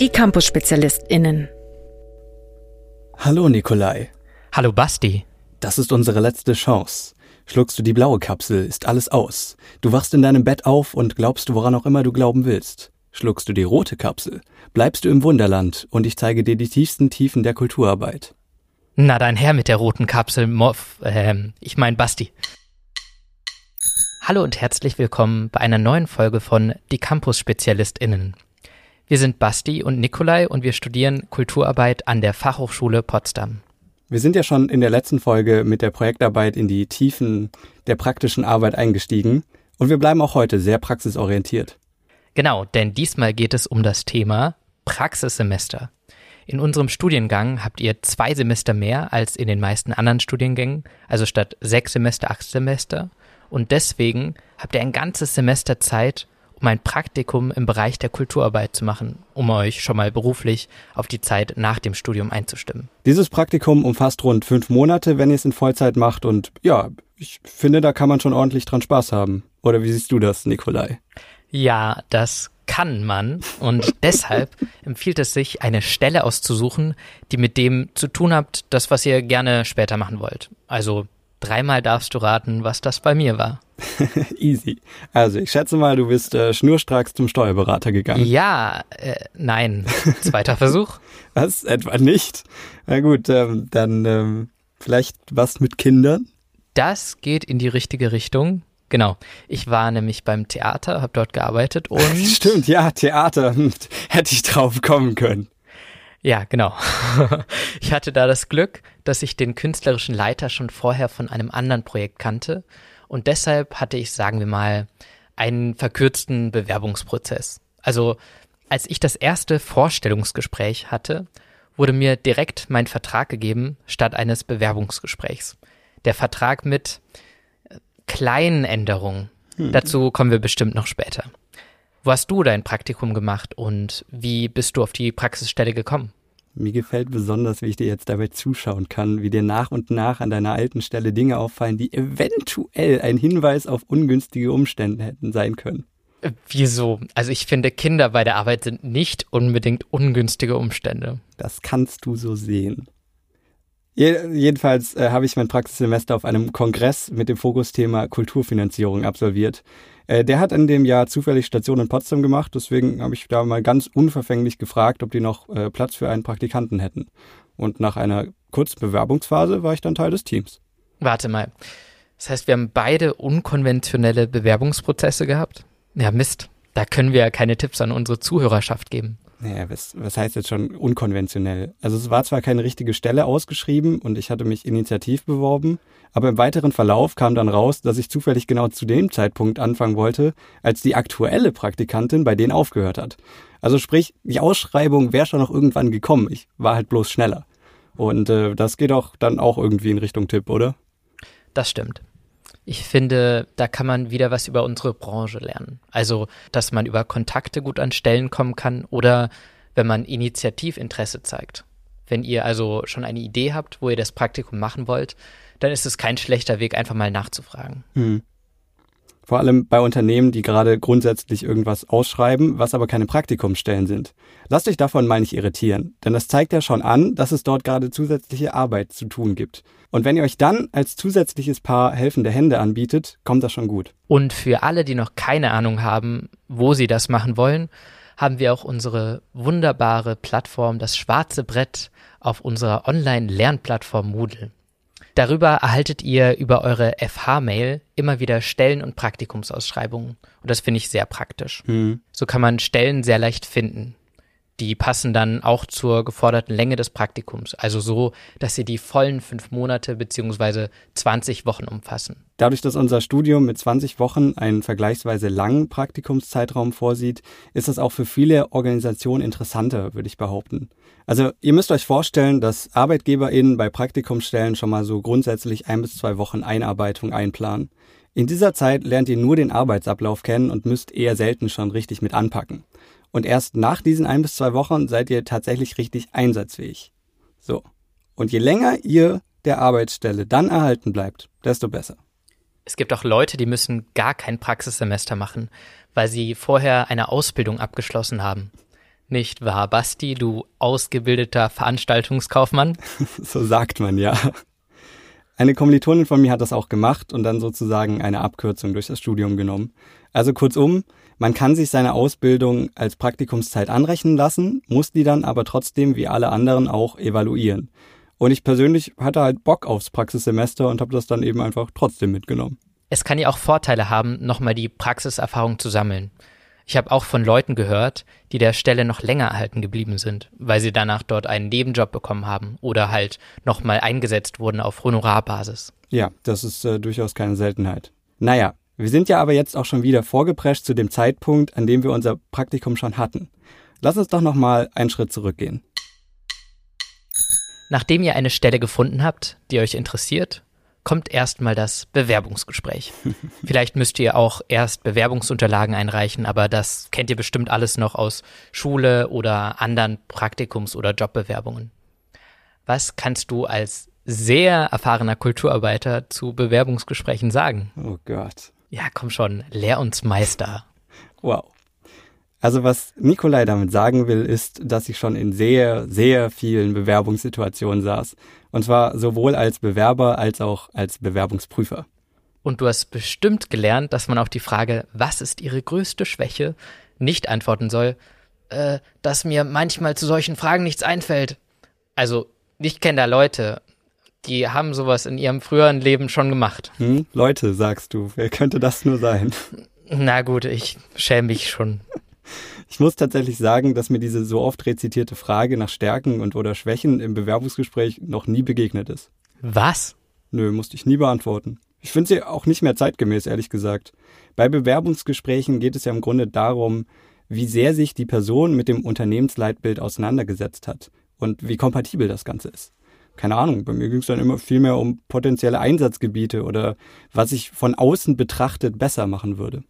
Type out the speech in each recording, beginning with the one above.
Die Campus-SpezialistInnen. Hallo Nikolai. Hallo Basti. Das ist unsere letzte Chance. Schluckst du die blaue Kapsel, ist alles aus. Du wachst in deinem Bett auf und glaubst woran auch immer du glauben willst. Schluckst du die rote Kapsel, bleibst du im Wunderland und ich zeige dir die tiefsten Tiefen der Kulturarbeit. Na dein Herr mit der roten Kapsel, Moff, ähm, ich mein Basti. Hallo und herzlich willkommen bei einer neuen Folge von Die Campus-SpezialistInnen. Wir sind Basti und Nikolai und wir studieren Kulturarbeit an der Fachhochschule Potsdam. Wir sind ja schon in der letzten Folge mit der Projektarbeit in die Tiefen der praktischen Arbeit eingestiegen und wir bleiben auch heute sehr praxisorientiert. Genau, denn diesmal geht es um das Thema Praxissemester. In unserem Studiengang habt ihr zwei Semester mehr als in den meisten anderen Studiengängen, also statt sechs Semester acht Semester. Und deswegen habt ihr ein ganzes Semester Zeit, um ein Praktikum im Bereich der Kulturarbeit zu machen, um euch schon mal beruflich auf die Zeit nach dem Studium einzustimmen. Dieses Praktikum umfasst rund fünf Monate, wenn ihr es in Vollzeit macht und ja, ich finde, da kann man schon ordentlich dran Spaß haben. Oder wie siehst du das, Nikolai? Ja, das kann man und deshalb empfiehlt es sich, eine Stelle auszusuchen, die mit dem zu tun habt, das, was ihr gerne später machen wollt. Also dreimal darfst du raten, was das bei mir war. Easy. Also ich schätze mal, du bist äh, schnurstracks zum Steuerberater gegangen. Ja, äh, nein. Zweiter Versuch. Was? Etwa nicht? Na gut, ähm, dann ähm, vielleicht was mit Kindern? Das geht in die richtige Richtung. Genau. Ich war nämlich beim Theater, habe dort gearbeitet und. Stimmt, ja, Theater. Hätte ich drauf kommen können. Ja, genau. Ich hatte da das Glück, dass ich den künstlerischen Leiter schon vorher von einem anderen Projekt kannte und deshalb hatte ich, sagen wir mal, einen verkürzten Bewerbungsprozess. Also als ich das erste Vorstellungsgespräch hatte, wurde mir direkt mein Vertrag gegeben statt eines Bewerbungsgesprächs. Der Vertrag mit äh, kleinen Änderungen. Hm. Dazu kommen wir bestimmt noch später. Wo hast du dein Praktikum gemacht und wie bist du auf die Praxisstelle gekommen? Mir gefällt besonders, wie ich dir jetzt dabei zuschauen kann, wie dir nach und nach an deiner alten Stelle Dinge auffallen, die eventuell ein Hinweis auf ungünstige Umstände hätten sein können. Äh, wieso? Also ich finde, Kinder bei der Arbeit sind nicht unbedingt ungünstige Umstände. Das kannst du so sehen. Jedenfalls äh, habe ich mein Praxissemester auf einem Kongress mit dem Fokusthema Kulturfinanzierung absolviert. Äh, der hat in dem Jahr zufällig Station in Potsdam gemacht, deswegen habe ich da mal ganz unverfänglich gefragt, ob die noch äh, Platz für einen Praktikanten hätten. Und nach einer kurzen Bewerbungsphase war ich dann Teil des Teams. Warte mal. Das heißt, wir haben beide unkonventionelle Bewerbungsprozesse gehabt? Ja, Mist. Da können wir ja keine Tipps an unsere Zuhörerschaft geben. Naja, was, was heißt jetzt schon unkonventionell? Also es war zwar keine richtige Stelle ausgeschrieben und ich hatte mich initiativ beworben, aber im weiteren Verlauf kam dann raus, dass ich zufällig genau zu dem Zeitpunkt anfangen wollte, als die aktuelle Praktikantin bei denen aufgehört hat. Also sprich, die Ausschreibung wäre schon noch irgendwann gekommen. Ich war halt bloß schneller. Und äh, das geht auch dann auch irgendwie in Richtung Tipp, oder? Das stimmt. Ich finde, da kann man wieder was über unsere Branche lernen. Also, dass man über Kontakte gut an Stellen kommen kann oder wenn man Initiativinteresse zeigt. Wenn ihr also schon eine Idee habt, wo ihr das Praktikum machen wollt, dann ist es kein schlechter Weg, einfach mal nachzufragen. Hm. Vor allem bei Unternehmen, die gerade grundsätzlich irgendwas ausschreiben, was aber keine Praktikumsstellen sind. Lasst euch davon mal nicht irritieren, denn das zeigt ja schon an, dass es dort gerade zusätzliche Arbeit zu tun gibt. Und wenn ihr euch dann als zusätzliches Paar helfende Hände anbietet, kommt das schon gut. Und für alle, die noch keine Ahnung haben, wo sie das machen wollen, haben wir auch unsere wunderbare Plattform, das schwarze Brett, auf unserer Online-Lernplattform Moodle. Darüber erhaltet ihr über eure FH-Mail immer wieder Stellen- und Praktikumsausschreibungen. Und das finde ich sehr praktisch. Mhm. So kann man Stellen sehr leicht finden. Die passen dann auch zur geforderten Länge des Praktikums, also so, dass sie die vollen fünf Monate beziehungsweise 20 Wochen umfassen. Dadurch, dass unser Studium mit 20 Wochen einen vergleichsweise langen Praktikumszeitraum vorsieht, ist das auch für viele Organisationen interessanter, würde ich behaupten. Also ihr müsst euch vorstellen, dass ArbeitgeberInnen bei Praktikumsstellen schon mal so grundsätzlich ein bis zwei Wochen Einarbeitung einplanen. In dieser Zeit lernt ihr nur den Arbeitsablauf kennen und müsst eher selten schon richtig mit anpacken. Und erst nach diesen ein bis zwei Wochen seid ihr tatsächlich richtig einsatzfähig. So. Und je länger ihr der Arbeitsstelle dann erhalten bleibt, desto besser. Es gibt auch Leute, die müssen gar kein Praxissemester machen, weil sie vorher eine Ausbildung abgeschlossen haben. Nicht wahr, Basti, du ausgebildeter Veranstaltungskaufmann? so sagt man ja. Eine Kommilitonin von mir hat das auch gemacht und dann sozusagen eine Abkürzung durch das Studium genommen. Also kurzum, man kann sich seine Ausbildung als Praktikumszeit anrechnen lassen, muss die dann aber trotzdem wie alle anderen auch evaluieren. Und ich persönlich hatte halt Bock aufs Praxissemester und habe das dann eben einfach trotzdem mitgenommen. Es kann ja auch Vorteile haben, nochmal die Praxiserfahrung zu sammeln. Ich habe auch von Leuten gehört, die der Stelle noch länger erhalten geblieben sind, weil sie danach dort einen Nebenjob bekommen haben oder halt nochmal eingesetzt wurden auf Honorarbasis. Ja, das ist äh, durchaus keine Seltenheit. Naja, wir sind ja aber jetzt auch schon wieder vorgeprescht zu dem Zeitpunkt, an dem wir unser Praktikum schon hatten. Lass uns doch nochmal einen Schritt zurückgehen. Nachdem ihr eine Stelle gefunden habt, die euch interessiert, kommt erstmal das Bewerbungsgespräch. Vielleicht müsst ihr auch erst Bewerbungsunterlagen einreichen, aber das kennt ihr bestimmt alles noch aus Schule oder anderen Praktikums- oder Jobbewerbungen. Was kannst du als sehr erfahrener Kulturarbeiter zu Bewerbungsgesprächen sagen? Oh Gott. Ja, komm schon, lehr uns Meister. Wow. Also was Nikolai damit sagen will, ist, dass ich schon in sehr, sehr vielen Bewerbungssituationen saß. Und zwar sowohl als Bewerber als auch als Bewerbungsprüfer. Und du hast bestimmt gelernt, dass man auf die Frage, was ist ihre größte Schwäche, nicht antworten soll, äh, dass mir manchmal zu solchen Fragen nichts einfällt. Also, ich kenne da Leute, die haben sowas in ihrem früheren Leben schon gemacht. Hm? Leute, sagst du, wer könnte das nur sein? Na gut, ich schäme mich schon. Ich muss tatsächlich sagen, dass mir diese so oft rezitierte Frage nach Stärken und oder Schwächen im Bewerbungsgespräch noch nie begegnet ist. Was? Nö, musste ich nie beantworten. Ich finde sie auch nicht mehr zeitgemäß, ehrlich gesagt. Bei Bewerbungsgesprächen geht es ja im Grunde darum, wie sehr sich die Person mit dem Unternehmensleitbild auseinandergesetzt hat und wie kompatibel das Ganze ist. Keine Ahnung, bei mir ging es dann immer viel mehr um potenzielle Einsatzgebiete oder was ich von außen betrachtet besser machen würde.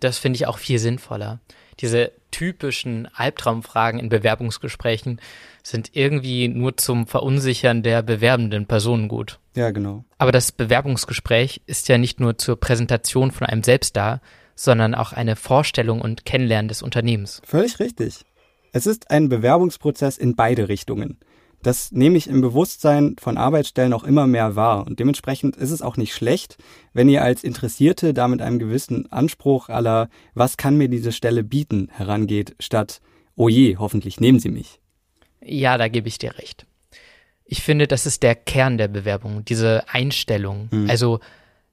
Das finde ich auch viel sinnvoller. Diese typischen Albtraumfragen in Bewerbungsgesprächen sind irgendwie nur zum Verunsichern der bewerbenden Personen gut. Ja, genau. Aber das Bewerbungsgespräch ist ja nicht nur zur Präsentation von einem selbst da, sondern auch eine Vorstellung und Kennenlernen des Unternehmens. Völlig richtig. Es ist ein Bewerbungsprozess in beide Richtungen. Das nehme ich im Bewusstsein von Arbeitsstellen auch immer mehr wahr. Und dementsprechend ist es auch nicht schlecht, wenn ihr als Interessierte da mit einem gewissen Anspruch aller, was kann mir diese Stelle bieten, herangeht, statt, oh je, hoffentlich nehmen Sie mich. Ja, da gebe ich dir recht. Ich finde, das ist der Kern der Bewerbung, diese Einstellung. Mhm. Also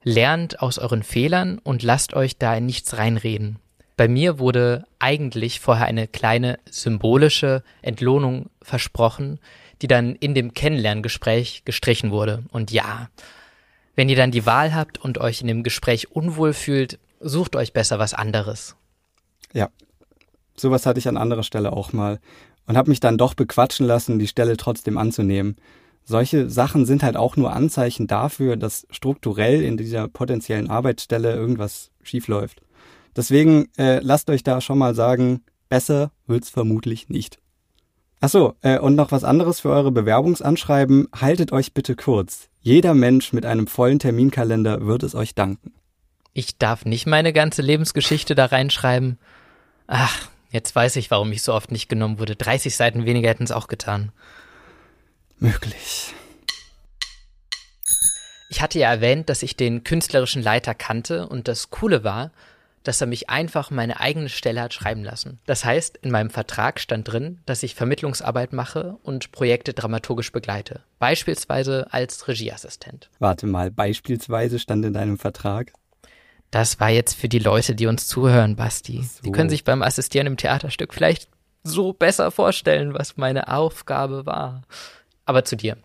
lernt aus euren Fehlern und lasst euch da in nichts reinreden. Bei mir wurde eigentlich vorher eine kleine symbolische Entlohnung versprochen, die dann in dem Kennenlerngespräch gestrichen wurde. Und ja, wenn ihr dann die Wahl habt und euch in dem Gespräch unwohl fühlt, sucht euch besser was anderes. Ja, sowas hatte ich an anderer Stelle auch mal und habe mich dann doch bequatschen lassen, die Stelle trotzdem anzunehmen. Solche Sachen sind halt auch nur Anzeichen dafür, dass strukturell in dieser potenziellen Arbeitsstelle irgendwas schiefläuft. Deswegen äh, lasst euch da schon mal sagen, besser wird's vermutlich nicht. Ach so, äh, und noch was anderes für eure Bewerbungsanschreiben. Haltet euch bitte kurz. Jeder Mensch mit einem vollen Terminkalender wird es euch danken. Ich darf nicht meine ganze Lebensgeschichte da reinschreiben. Ach, jetzt weiß ich, warum ich so oft nicht genommen wurde. 30 Seiten weniger hätten es auch getan. Möglich. Ich hatte ja erwähnt, dass ich den künstlerischen Leiter kannte und das Coole war, dass er mich einfach meine eigene Stelle hat schreiben lassen. Das heißt, in meinem Vertrag stand drin, dass ich Vermittlungsarbeit mache und Projekte dramaturgisch begleite. Beispielsweise als Regieassistent. Warte mal, beispielsweise stand in deinem Vertrag? Das war jetzt für die Leute, die uns zuhören, Basti. So. Die können sich beim Assistieren im Theaterstück vielleicht so besser vorstellen, was meine Aufgabe war. Aber zu dir.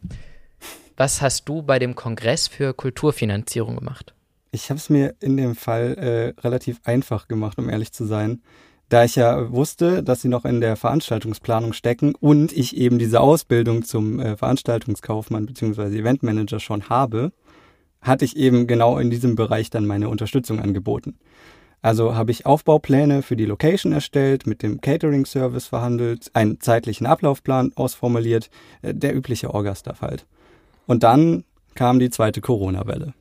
Was hast du bei dem Kongress für Kulturfinanzierung gemacht? Ich habe es mir in dem Fall äh, relativ einfach gemacht, um ehrlich zu sein. Da ich ja wusste, dass sie noch in der Veranstaltungsplanung stecken und ich eben diese Ausbildung zum äh, Veranstaltungskaufmann bzw. Eventmanager schon habe, hatte ich eben genau in diesem Bereich dann meine Unterstützung angeboten. Also habe ich Aufbaupläne für die Location erstellt, mit dem Catering-Service verhandelt, einen zeitlichen Ablaufplan ausformuliert, äh, der übliche Orga-Stuff halt. Und dann kam die zweite Corona-Welle.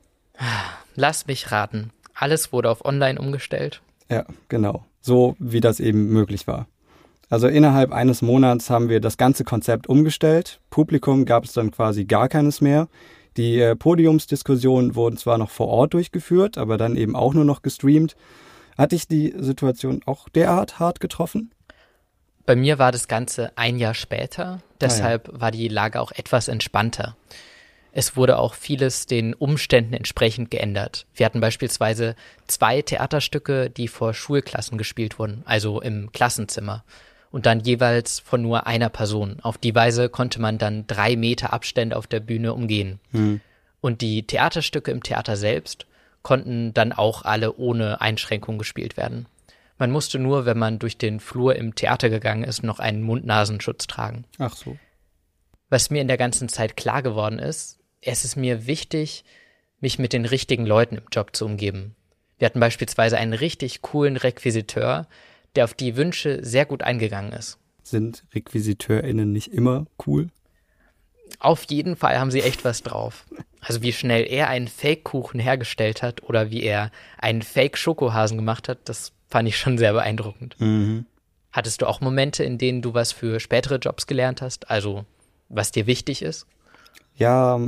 Lass mich raten. Alles wurde auf Online umgestellt. Ja, genau. So wie das eben möglich war. Also innerhalb eines Monats haben wir das ganze Konzept umgestellt. Publikum gab es dann quasi gar keines mehr. Die äh, Podiumsdiskussionen wurden zwar noch vor Ort durchgeführt, aber dann eben auch nur noch gestreamt. Hat dich die Situation auch derart hart getroffen? Bei mir war das Ganze ein Jahr später, deshalb ah, ja. war die Lage auch etwas entspannter. Es wurde auch vieles den Umständen entsprechend geändert. Wir hatten beispielsweise zwei Theaterstücke, die vor Schulklassen gespielt wurden, also im Klassenzimmer. Und dann jeweils von nur einer Person. Auf die Weise konnte man dann drei Meter Abstände auf der Bühne umgehen. Hm. Und die Theaterstücke im Theater selbst konnten dann auch alle ohne Einschränkung gespielt werden. Man musste nur, wenn man durch den Flur im Theater gegangen ist, noch einen Mund-Nasenschutz tragen. Ach so. Was mir in der ganzen Zeit klar geworden ist, es ist mir wichtig, mich mit den richtigen Leuten im Job zu umgeben. Wir hatten beispielsweise einen richtig coolen Requisiteur, der auf die Wünsche sehr gut eingegangen ist. Sind RequisiteurInnen nicht immer cool? Auf jeden Fall haben sie echt was drauf. Also wie schnell er einen Fake-Kuchen hergestellt hat oder wie er einen Fake-Schokohasen gemacht hat, das fand ich schon sehr beeindruckend. Mhm. Hattest du auch Momente, in denen du was für spätere Jobs gelernt hast? Also was dir wichtig ist? Ja,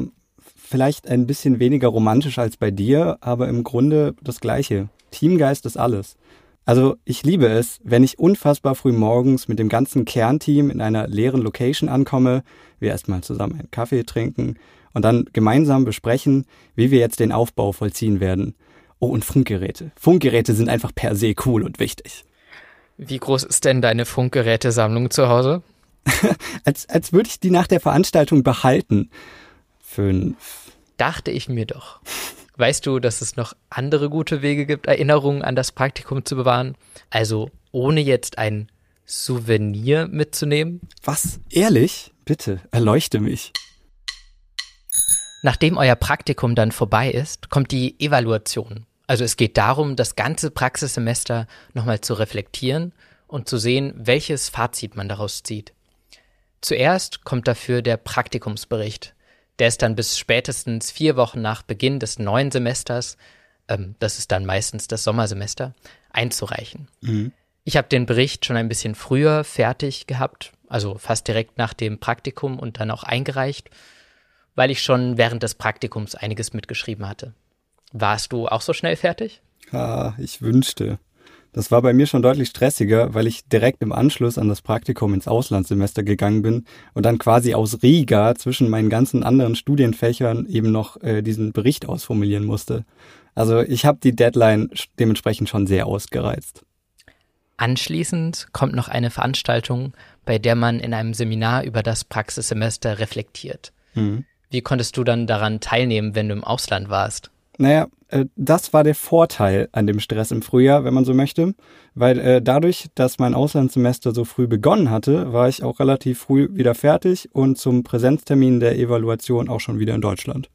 vielleicht ein bisschen weniger romantisch als bei dir, aber im Grunde das Gleiche. Teamgeist ist alles. Also ich liebe es, wenn ich unfassbar früh morgens mit dem ganzen Kernteam in einer leeren Location ankomme, wir erstmal zusammen einen Kaffee trinken und dann gemeinsam besprechen, wie wir jetzt den Aufbau vollziehen werden. Oh, und Funkgeräte. Funkgeräte sind einfach per se cool und wichtig. Wie groß ist denn deine Funkgerätesammlung zu Hause? als, als würde ich die nach der Veranstaltung behalten. Fünf. Dachte ich mir doch. Weißt du, dass es noch andere gute Wege gibt, Erinnerungen an das Praktikum zu bewahren? Also ohne jetzt ein Souvenir mitzunehmen? Was? Ehrlich? Bitte, erleuchte mich. Nachdem euer Praktikum dann vorbei ist, kommt die Evaluation. Also es geht darum, das ganze Praxissemester nochmal zu reflektieren und zu sehen, welches Fazit man daraus zieht. Zuerst kommt dafür der Praktikumsbericht. Der ist dann bis spätestens vier Wochen nach Beginn des neuen Semesters, ähm, das ist dann meistens das Sommersemester, einzureichen. Mhm. Ich habe den Bericht schon ein bisschen früher fertig gehabt, also fast direkt nach dem Praktikum und dann auch eingereicht, weil ich schon während des Praktikums einiges mitgeschrieben hatte. Warst du auch so schnell fertig? Ah, ich wünschte. Das war bei mir schon deutlich stressiger, weil ich direkt im Anschluss an das Praktikum ins Auslandssemester gegangen bin und dann quasi aus Riga zwischen meinen ganzen anderen Studienfächern eben noch äh, diesen Bericht ausformulieren musste. Also ich habe die Deadline dementsprechend schon sehr ausgereizt. Anschließend kommt noch eine Veranstaltung, bei der man in einem Seminar über das Praxissemester reflektiert. Mhm. Wie konntest du dann daran teilnehmen, wenn du im Ausland warst? Naja, das war der Vorteil an dem Stress im Frühjahr, wenn man so möchte, weil äh, dadurch, dass mein Auslandssemester so früh begonnen hatte, war ich auch relativ früh wieder fertig und zum Präsenztermin der Evaluation auch schon wieder in Deutschland.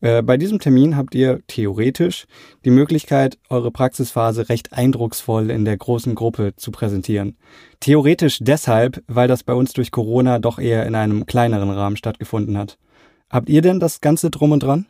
Äh, bei diesem Termin habt ihr theoretisch die Möglichkeit, eure Praxisphase recht eindrucksvoll in der großen Gruppe zu präsentieren. Theoretisch deshalb, weil das bei uns durch Corona doch eher in einem kleineren Rahmen stattgefunden hat. Habt ihr denn das Ganze drum und dran?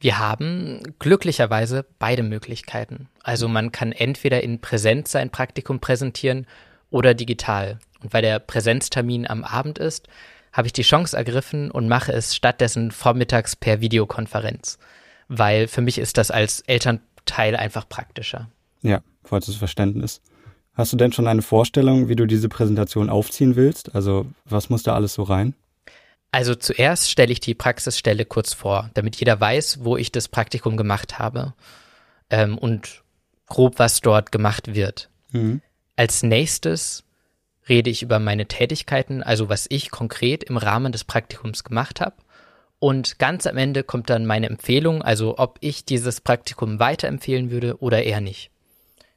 Wir haben glücklicherweise beide Möglichkeiten. Also man kann entweder in Präsenz sein Praktikum präsentieren oder digital. Und weil der Präsenztermin am Abend ist, habe ich die Chance ergriffen und mache es stattdessen vormittags per Videokonferenz. Weil für mich ist das als Elternteil einfach praktischer. Ja, vollstes Verständnis. Hast du denn schon eine Vorstellung, wie du diese Präsentation aufziehen willst? Also was muss da alles so rein? Also zuerst stelle ich die Praxisstelle kurz vor, damit jeder weiß, wo ich das Praktikum gemacht habe ähm, und grob, was dort gemacht wird. Mhm. Als nächstes rede ich über meine Tätigkeiten, also was ich konkret im Rahmen des Praktikums gemacht habe. Und ganz am Ende kommt dann meine Empfehlung, also ob ich dieses Praktikum weiterempfehlen würde oder eher nicht.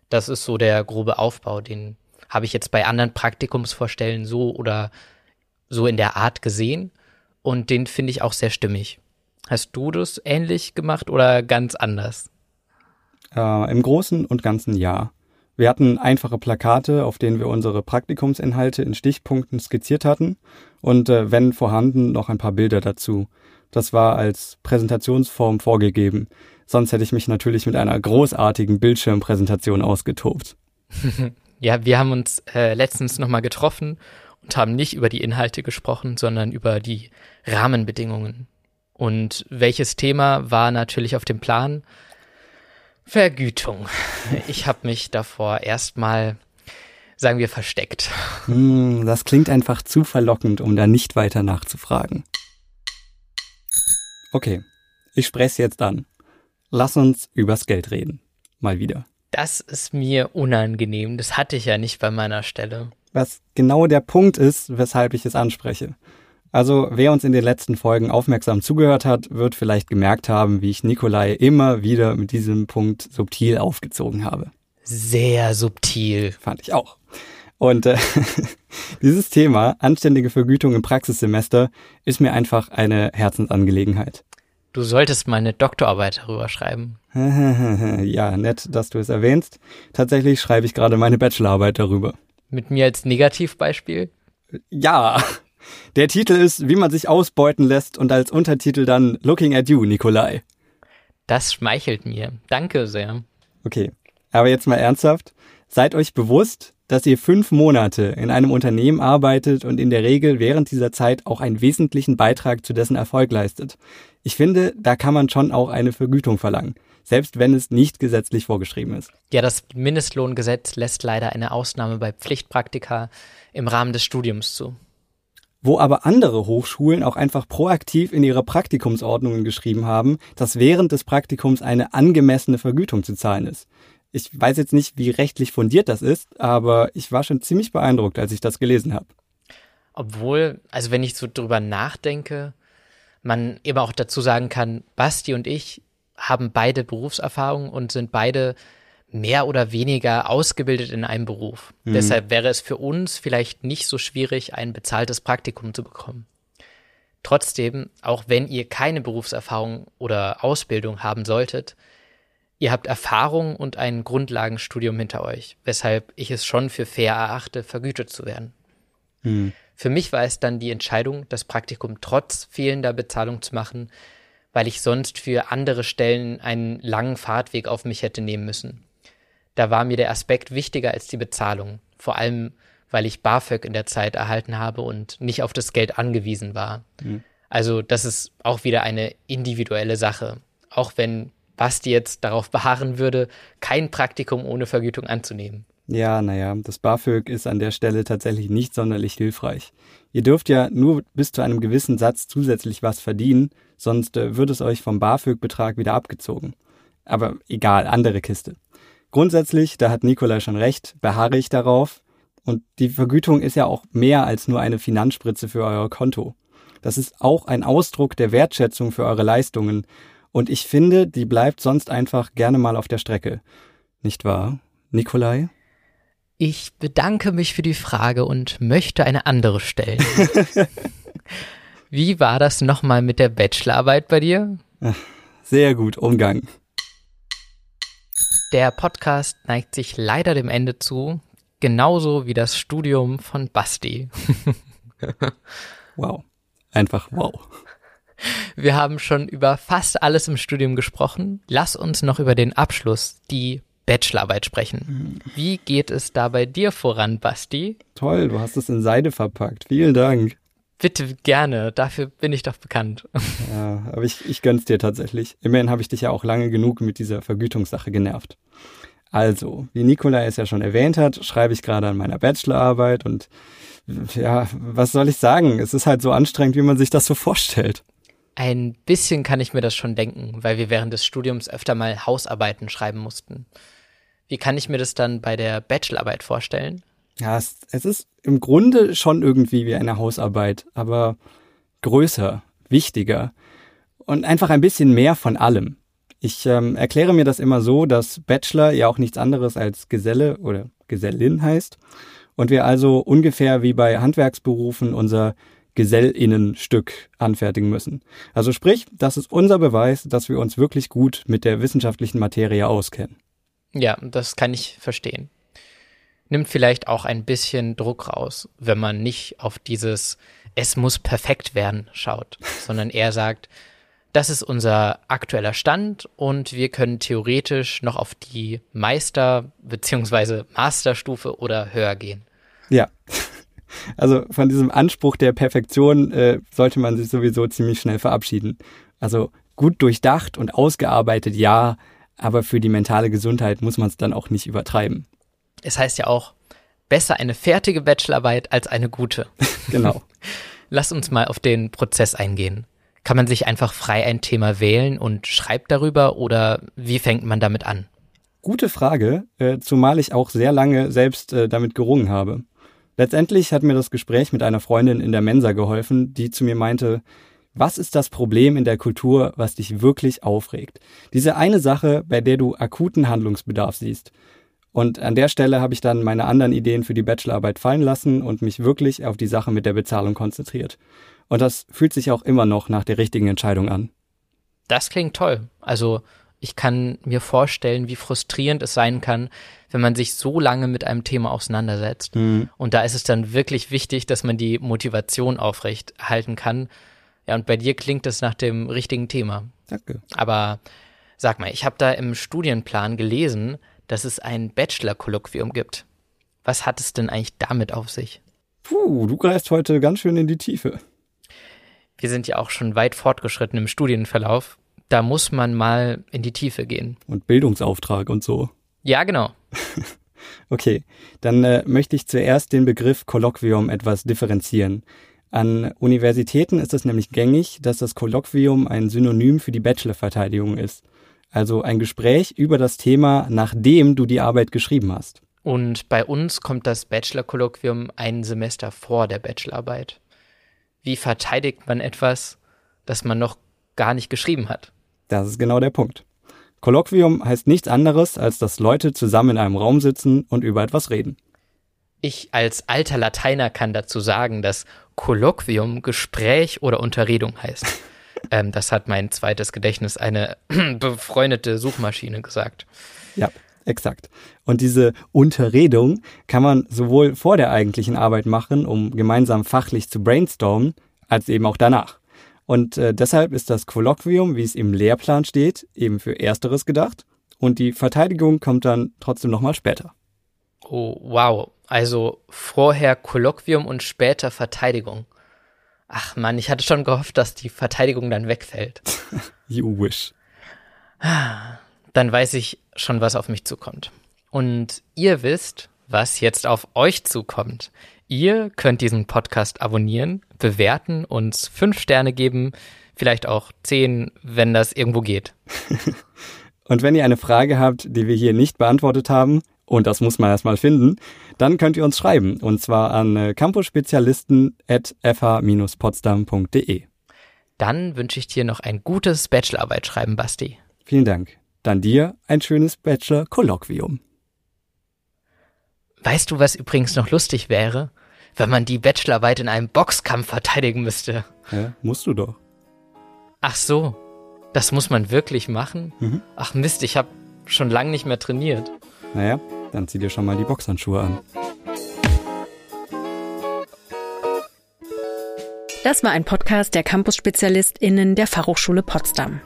Das ist so der grobe Aufbau, den habe ich jetzt bei anderen Praktikumsvorstellen so oder so in der Art gesehen und den finde ich auch sehr stimmig. Hast du das ähnlich gemacht oder ganz anders? Äh, Im Großen und Ganzen ja. Wir hatten einfache Plakate, auf denen wir unsere Praktikumsinhalte in Stichpunkten skizziert hatten und äh, wenn vorhanden noch ein paar Bilder dazu. Das war als Präsentationsform vorgegeben. Sonst hätte ich mich natürlich mit einer großartigen Bildschirmpräsentation ausgetobt. ja, wir haben uns äh, letztens nochmal getroffen haben nicht über die Inhalte gesprochen, sondern über die Rahmenbedingungen. Und welches Thema war natürlich auf dem Plan? Vergütung. Ich habe mich davor erstmal, sagen wir, versteckt. Hm, das klingt einfach zu verlockend, um da nicht weiter nachzufragen. Okay, ich spreche jetzt an. Lass uns übers Geld reden. Mal wieder. Das ist mir unangenehm. Das hatte ich ja nicht bei meiner Stelle. Was genau der Punkt ist, weshalb ich es anspreche. Also wer uns in den letzten Folgen aufmerksam zugehört hat, wird vielleicht gemerkt haben, wie ich Nikolai immer wieder mit diesem Punkt subtil aufgezogen habe. Sehr subtil. Fand ich auch. Und äh, dieses Thema, anständige Vergütung im Praxissemester, ist mir einfach eine Herzensangelegenheit. Du solltest mal eine Doktorarbeit darüber schreiben. ja, nett, dass du es erwähnst. Tatsächlich schreibe ich gerade meine Bachelorarbeit darüber. Mit mir als Negativbeispiel? Ja, der Titel ist Wie man sich ausbeuten lässt und als Untertitel dann Looking at You, Nikolai. Das schmeichelt mir. Danke sehr. Okay, aber jetzt mal ernsthaft. Seid euch bewusst, dass ihr fünf Monate in einem Unternehmen arbeitet und in der Regel während dieser Zeit auch einen wesentlichen Beitrag zu dessen Erfolg leistet. Ich finde, da kann man schon auch eine Vergütung verlangen, selbst wenn es nicht gesetzlich vorgeschrieben ist. Ja, das Mindestlohngesetz lässt leider eine Ausnahme bei Pflichtpraktika im Rahmen des Studiums zu wo aber andere Hochschulen auch einfach proaktiv in ihre Praktikumsordnungen geschrieben haben, dass während des Praktikums eine angemessene Vergütung zu zahlen ist. Ich weiß jetzt nicht, wie rechtlich fundiert das ist, aber ich war schon ziemlich beeindruckt, als ich das gelesen habe. Obwohl, also wenn ich so drüber nachdenke, man eben auch dazu sagen kann, Basti und ich haben beide Berufserfahrung und sind beide mehr oder weniger ausgebildet in einem Beruf. Mhm. Deshalb wäre es für uns vielleicht nicht so schwierig, ein bezahltes Praktikum zu bekommen. Trotzdem, auch wenn ihr keine Berufserfahrung oder Ausbildung haben solltet, ihr habt Erfahrung und ein Grundlagenstudium hinter euch, weshalb ich es schon für fair erachte, vergütet zu werden. Mhm. Für mich war es dann die Entscheidung, das Praktikum trotz fehlender Bezahlung zu machen, weil ich sonst für andere Stellen einen langen Fahrtweg auf mich hätte nehmen müssen da war mir der Aspekt wichtiger als die Bezahlung. Vor allem, weil ich BAföG in der Zeit erhalten habe und nicht auf das Geld angewiesen war. Mhm. Also das ist auch wieder eine individuelle Sache. Auch wenn Basti jetzt darauf beharren würde, kein Praktikum ohne Vergütung anzunehmen. Ja, naja, das BAföG ist an der Stelle tatsächlich nicht sonderlich hilfreich. Ihr dürft ja nur bis zu einem gewissen Satz zusätzlich was verdienen, sonst äh, wird es euch vom BAföG-Betrag wieder abgezogen. Aber egal, andere Kiste. Grundsätzlich, da hat Nikolai schon recht, beharre ich darauf. Und die Vergütung ist ja auch mehr als nur eine Finanzspritze für euer Konto. Das ist auch ein Ausdruck der Wertschätzung für eure Leistungen. Und ich finde, die bleibt sonst einfach gerne mal auf der Strecke. Nicht wahr, Nikolai? Ich bedanke mich für die Frage und möchte eine andere stellen. Wie war das nochmal mit der Bachelorarbeit bei dir? Sehr gut, Umgang. Der Podcast neigt sich leider dem Ende zu, genauso wie das Studium von Basti. wow. Einfach wow. Wir haben schon über fast alles im Studium gesprochen. Lass uns noch über den Abschluss, die Bachelorarbeit sprechen. Wie geht es da bei dir voran, Basti? Toll, du hast es in Seide verpackt. Vielen Dank. Bitte gerne, dafür bin ich doch bekannt. Ja, aber ich, ich gönn's dir tatsächlich. Immerhin habe ich dich ja auch lange genug mit dieser Vergütungssache genervt. Also, wie Nikolai es ja schon erwähnt hat, schreibe ich gerade an meiner Bachelorarbeit und ja, was soll ich sagen? Es ist halt so anstrengend, wie man sich das so vorstellt. Ein bisschen kann ich mir das schon denken, weil wir während des Studiums öfter mal Hausarbeiten schreiben mussten. Wie kann ich mir das dann bei der Bachelorarbeit vorstellen? Ja, es, es ist im Grunde schon irgendwie wie eine Hausarbeit, aber größer, wichtiger und einfach ein bisschen mehr von allem. Ich ähm, erkläre mir das immer so, dass Bachelor ja auch nichts anderes als Geselle oder Gesellin heißt und wir also ungefähr wie bei Handwerksberufen unser Gesellinnenstück anfertigen müssen. Also sprich, das ist unser Beweis, dass wir uns wirklich gut mit der wissenschaftlichen Materie auskennen. Ja, das kann ich verstehen. Nimmt vielleicht auch ein bisschen Druck raus, wenn man nicht auf dieses es muss perfekt werden schaut, sondern eher sagt, das ist unser aktueller Stand und wir können theoretisch noch auf die Meister- bzw. Masterstufe oder höher gehen. Ja. Also von diesem Anspruch der Perfektion äh, sollte man sich sowieso ziemlich schnell verabschieden. Also gut durchdacht und ausgearbeitet, ja, aber für die mentale Gesundheit muss man es dann auch nicht übertreiben. Es heißt ja auch, besser eine fertige Bachelorarbeit als eine gute. genau. Lass uns mal auf den Prozess eingehen. Kann man sich einfach frei ein Thema wählen und schreibt darüber oder wie fängt man damit an? Gute Frage, äh, zumal ich auch sehr lange selbst äh, damit gerungen habe. Letztendlich hat mir das Gespräch mit einer Freundin in der Mensa geholfen, die zu mir meinte, was ist das Problem in der Kultur, was dich wirklich aufregt? Diese eine Sache, bei der du akuten Handlungsbedarf siehst. Und an der Stelle habe ich dann meine anderen Ideen für die Bachelorarbeit fallen lassen und mich wirklich auf die Sache mit der Bezahlung konzentriert. Und das fühlt sich auch immer noch nach der richtigen Entscheidung an. Das klingt toll. Also ich kann mir vorstellen, wie frustrierend es sein kann, wenn man sich so lange mit einem Thema auseinandersetzt. Mhm. Und da ist es dann wirklich wichtig, dass man die Motivation aufrecht halten kann. Ja, und bei dir klingt es nach dem richtigen Thema. Danke. Aber sag mal, ich habe da im Studienplan gelesen, dass es ein Bachelor-Kolloquium gibt. Was hat es denn eigentlich damit auf sich? Puh, du greifst heute ganz schön in die Tiefe. Wir sind ja auch schon weit fortgeschritten im Studienverlauf. Da muss man mal in die Tiefe gehen. Und Bildungsauftrag und so. Ja, genau. okay, dann äh, möchte ich zuerst den Begriff Kolloquium etwas differenzieren. An Universitäten ist es nämlich gängig, dass das Kolloquium ein Synonym für die Bachelorverteidigung ist. Also ein Gespräch über das Thema, nachdem du die Arbeit geschrieben hast. Und bei uns kommt das Bachelor-Kolloquium ein Semester vor der Bachelorarbeit. Wie verteidigt man etwas, das man noch gar nicht geschrieben hat? Das ist genau der Punkt. Kolloquium heißt nichts anderes, als dass Leute zusammen in einem Raum sitzen und über etwas reden. Ich als alter Lateiner kann dazu sagen, dass Kolloquium Gespräch oder Unterredung heißt. Ähm, das hat mein zweites Gedächtnis, eine befreundete Suchmaschine gesagt. Ja, exakt. Und diese Unterredung kann man sowohl vor der eigentlichen Arbeit machen, um gemeinsam fachlich zu brainstormen, als eben auch danach. Und äh, deshalb ist das Kolloquium, wie es im Lehrplan steht, eben für Ersteres gedacht. Und die Verteidigung kommt dann trotzdem nochmal später. Oh, wow. Also vorher Kolloquium und später Verteidigung. Ach man, ich hatte schon gehofft, dass die Verteidigung dann wegfällt. you wish. Dann weiß ich schon, was auf mich zukommt. Und ihr wisst, was jetzt auf euch zukommt. Ihr könnt diesen Podcast abonnieren, bewerten, uns fünf Sterne geben, vielleicht auch zehn, wenn das irgendwo geht. Und wenn ihr eine Frage habt, die wir hier nicht beantwortet haben, und das muss man erstmal finden, dann könnt ihr uns schreiben und zwar an äh, campusspezialisten.fh-potsdam.de. Dann wünsche ich dir noch ein gutes Bachelorarbeit schreiben, Basti. Vielen Dank. Dann dir ein schönes Bachelor-Kolloquium. Weißt du, was übrigens noch lustig wäre? Wenn man die Bachelorarbeit in einem Boxkampf verteidigen müsste. Ja, musst du doch. Ach so, das muss man wirklich machen? Mhm. Ach Mist, ich habe schon lange nicht mehr trainiert. Naja, dann zieh dir schon mal die Boxhandschuhe an. Das war ein Podcast der Campus-SpezialistInnen der Fachhochschule Potsdam.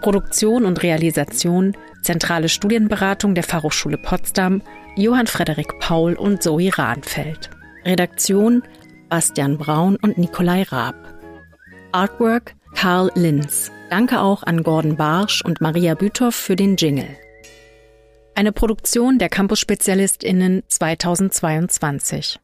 Produktion und Realisation, zentrale Studienberatung der Fachhochschule Potsdam, Johann Frederik Paul und Zoe Rahnfeld. Redaktion Bastian Braun und Nikolai Raab. Artwork Karl Linz. Danke auch an Gordon Barsch und Maria Büthoff für den Jingle. Eine Produktion der Campus-SpezialistInnen 2022.